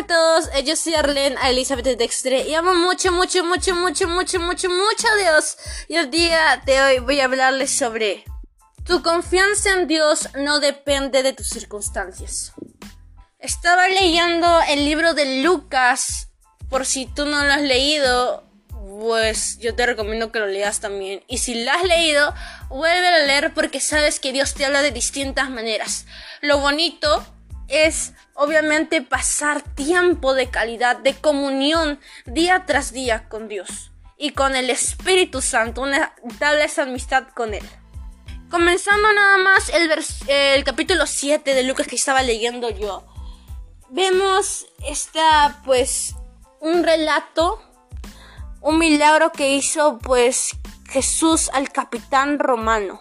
a todos, eh, yo soy Arlene a Elizabeth Dextre y amo mucho, mucho, mucho, mucho, mucho, mucho, mucho a Dios. Y el día de hoy voy a hablarles sobre tu confianza en Dios no depende de tus circunstancias. Estaba leyendo el libro de Lucas, por si tú no lo has leído, pues yo te recomiendo que lo leas también. Y si lo has leído, vuelve a leer porque sabes que Dios te habla de distintas maneras. Lo bonito es obviamente pasar tiempo de calidad, de comunión día tras día con Dios y con el Espíritu Santo, una tal amistad con Él. Comenzando nada más el, el capítulo 7 de Lucas que estaba leyendo yo, vemos esta pues un relato, un milagro que hizo pues Jesús al capitán romano.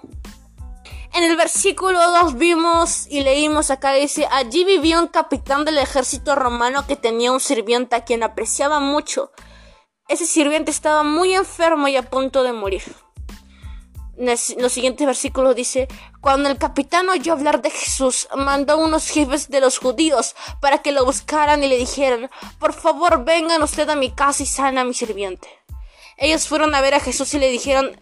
En el versículo 2 vimos y leímos acá dice, allí vivía un capitán del ejército romano que tenía un sirviente a quien apreciaba mucho. Ese sirviente estaba muy enfermo y a punto de morir. Los siguientes versículos dice, cuando el capitán oyó hablar de Jesús, mandó a unos jefes de los judíos para que lo buscaran y le dijeran, por favor vengan usted a mi casa y sana a mi sirviente. Ellos fueron a ver a Jesús y le dijeron,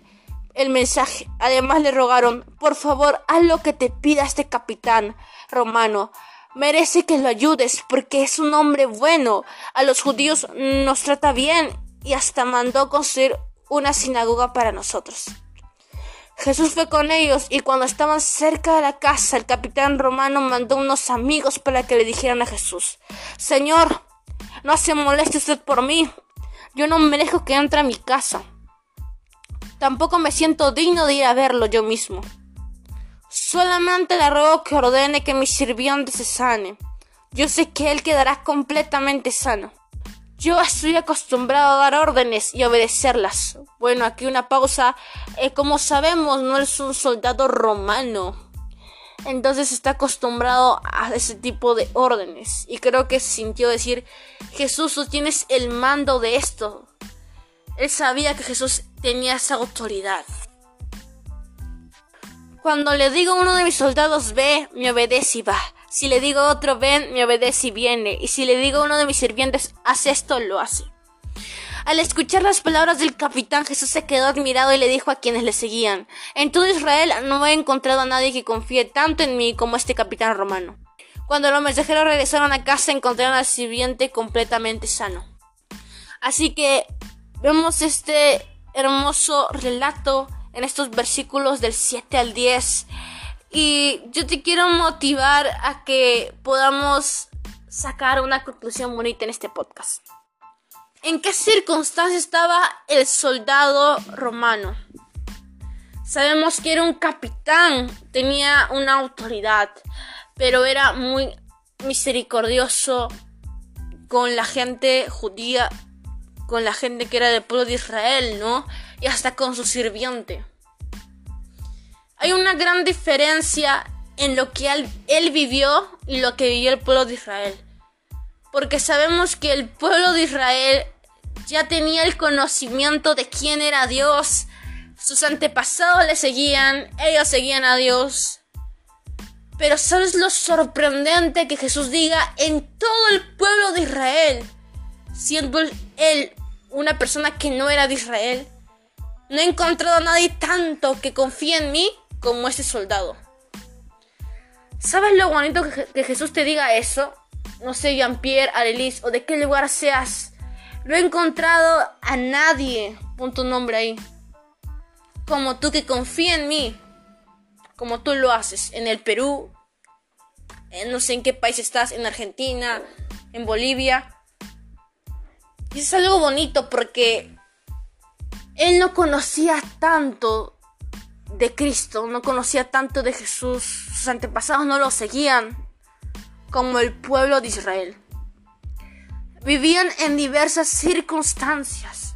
el mensaje. Además le rogaron, por favor, haz lo que te pida este capitán romano. Merece que lo ayudes porque es un hombre bueno. A los judíos nos trata bien y hasta mandó construir una sinagoga para nosotros. Jesús fue con ellos y cuando estaban cerca de la casa, el capitán romano mandó unos amigos para que le dijeran a Jesús, Señor, no se moleste usted por mí. Yo no merezco que entre a mi casa. Tampoco me siento digno de ir a verlo yo mismo. Solamente le ruego que ordene que mi sirviente se sane. Yo sé que él quedará completamente sano. Yo estoy acostumbrado a dar órdenes y obedecerlas. Bueno, aquí una pausa. Eh, como sabemos, no es un soldado romano. Entonces está acostumbrado a ese tipo de órdenes. Y creo que sintió decir, Jesús, tú tienes el mando de esto. Él sabía que Jesús tenía esa autoridad. Cuando le digo a uno de mis soldados ve, me obedece y va. Si le digo a otro ven, me obedece y viene. Y si le digo a uno de mis sirvientes haz esto, lo hace. Al escuchar las palabras del capitán, Jesús se quedó admirado y le dijo a quienes le seguían, en todo Israel no he encontrado a nadie que confíe tanto en mí como este capitán romano. Cuando los mensajeros regresaron a casa encontraron al sirviente completamente sano. Así que vemos este hermoso relato en estos versículos del 7 al 10. Y yo te quiero motivar a que podamos sacar una conclusión bonita en este podcast. ¿En qué circunstancia estaba el soldado romano? Sabemos que era un capitán, tenía una autoridad, pero era muy misericordioso con la gente judía con la gente que era del pueblo de Israel, ¿no? Y hasta con su sirviente. Hay una gran diferencia en lo que él, vivió y lo que vivió el pueblo de Israel. Porque sabemos que el pueblo de Israel ya tenía el conocimiento de quién era Dios. Sus antepasados le seguían, ellos seguían a Dios. Pero ¿sabes lo sorprendente que Jesús diga en todo el pueblo de Israel? Siendo él una persona que no era de Israel. No he encontrado a nadie tanto que confíe en mí como ese soldado. ¿Sabes lo bonito que, Jesús te diga eso? No sé, Jean-Pierre, Arelis o de qué lugar seas. No he encontrado a nadie, pon tu nombre ahí, como tú que confía en mí, como tú lo haces en el Perú, no sé en qué país estás, en Argentina, en Bolivia. Y es algo bonito porque él no conocía tanto de Cristo, no conocía tanto de Jesús, sus antepasados no lo seguían como el pueblo de Israel. Vivían en diversas circunstancias.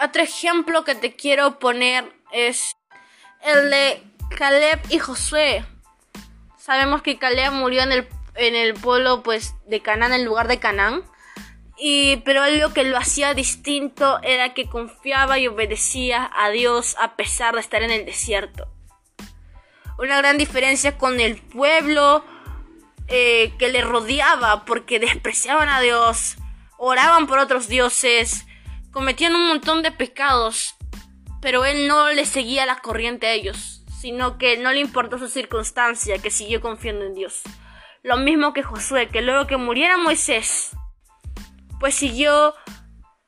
Otro ejemplo que te quiero poner es el de Caleb y Josué. Sabemos que Caleb murió en el, en el pueblo pues, de Canaán, en lugar de Canaán. Y, pero algo que lo hacía distinto era que confiaba y obedecía a Dios a pesar de estar en el desierto. Una gran diferencia con el pueblo eh, que le rodeaba porque despreciaban a Dios, oraban por otros dioses, cometían un montón de pecados, pero él no le seguía la corriente a ellos, sino que no le importó su circunstancia, que siguió confiando en Dios. Lo mismo que Josué, que luego que muriera Moisés, pues siguió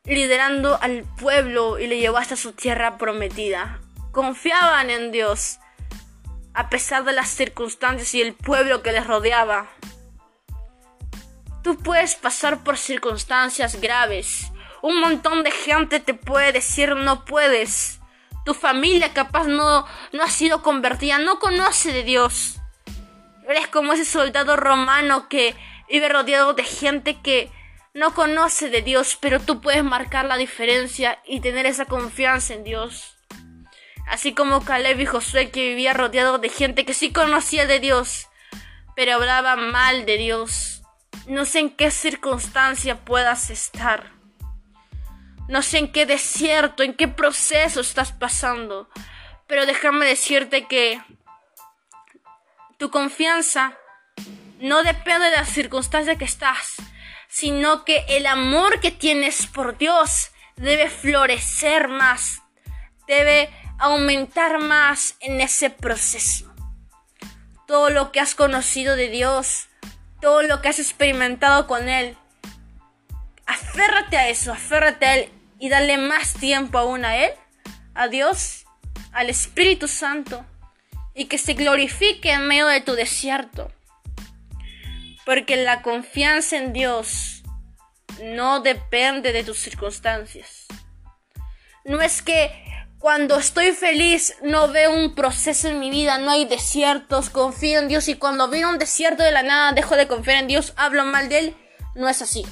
liderando al pueblo y le llevó hasta su tierra prometida. Confiaban en Dios, a pesar de las circunstancias y el pueblo que les rodeaba. Tú puedes pasar por circunstancias graves. Un montón de gente te puede decir no puedes. Tu familia capaz no, no ha sido convertida, no conoce de Dios. Eres como ese soldado romano que vive rodeado de gente que no conoce de Dios, pero tú puedes marcar la diferencia y tener esa confianza en Dios. Así como Caleb y Josué que vivía rodeado de gente que sí conocía de Dios, pero hablaba mal de Dios. No sé en qué circunstancia puedas estar. No sé en qué desierto, en qué proceso estás pasando. Pero déjame decirte que tu confianza no depende de la circunstancia que estás, sino que el amor que tienes por Dios debe florecer más, debe aumentar más en ese proceso. Todo lo que has conocido de Dios, todo lo que has experimentado con Él, aférrate a eso, aférrate a Él y dale más tiempo aún a Él, a Dios, al Espíritu Santo, y que se glorifique en medio de tu desierto. Porque la confianza en Dios no depende de tus circunstancias. No es que cuando estoy feliz no veo un proceso en mi vida, no hay desiertos, confío en Dios y cuando veo un desierto de la nada dejo de confiar en Dios, hablo mal de Él. No es así.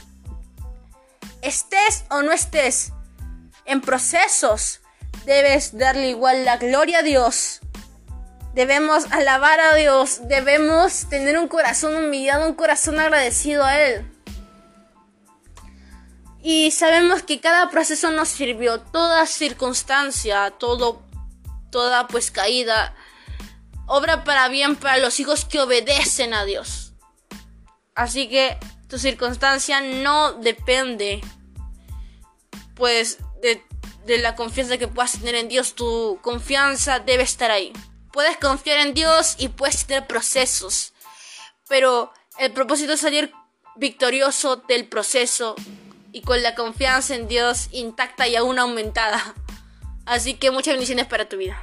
Estés o no estés en procesos, debes darle igual la gloria a Dios Debemos alabar a Dios, debemos tener un corazón humillado, un corazón agradecido a Él. Y sabemos que cada proceso nos sirvió, toda circunstancia, todo, toda pues caída, obra para bien para los hijos que obedecen a Dios. Así que tu circunstancia no depende pues de, de la confianza que puedas tener en Dios, tu confianza debe estar ahí. Puedes confiar en Dios y puedes tener procesos, pero el propósito es salir victorioso del proceso y con la confianza en Dios intacta y aún aumentada. Así que muchas bendiciones para tu vida.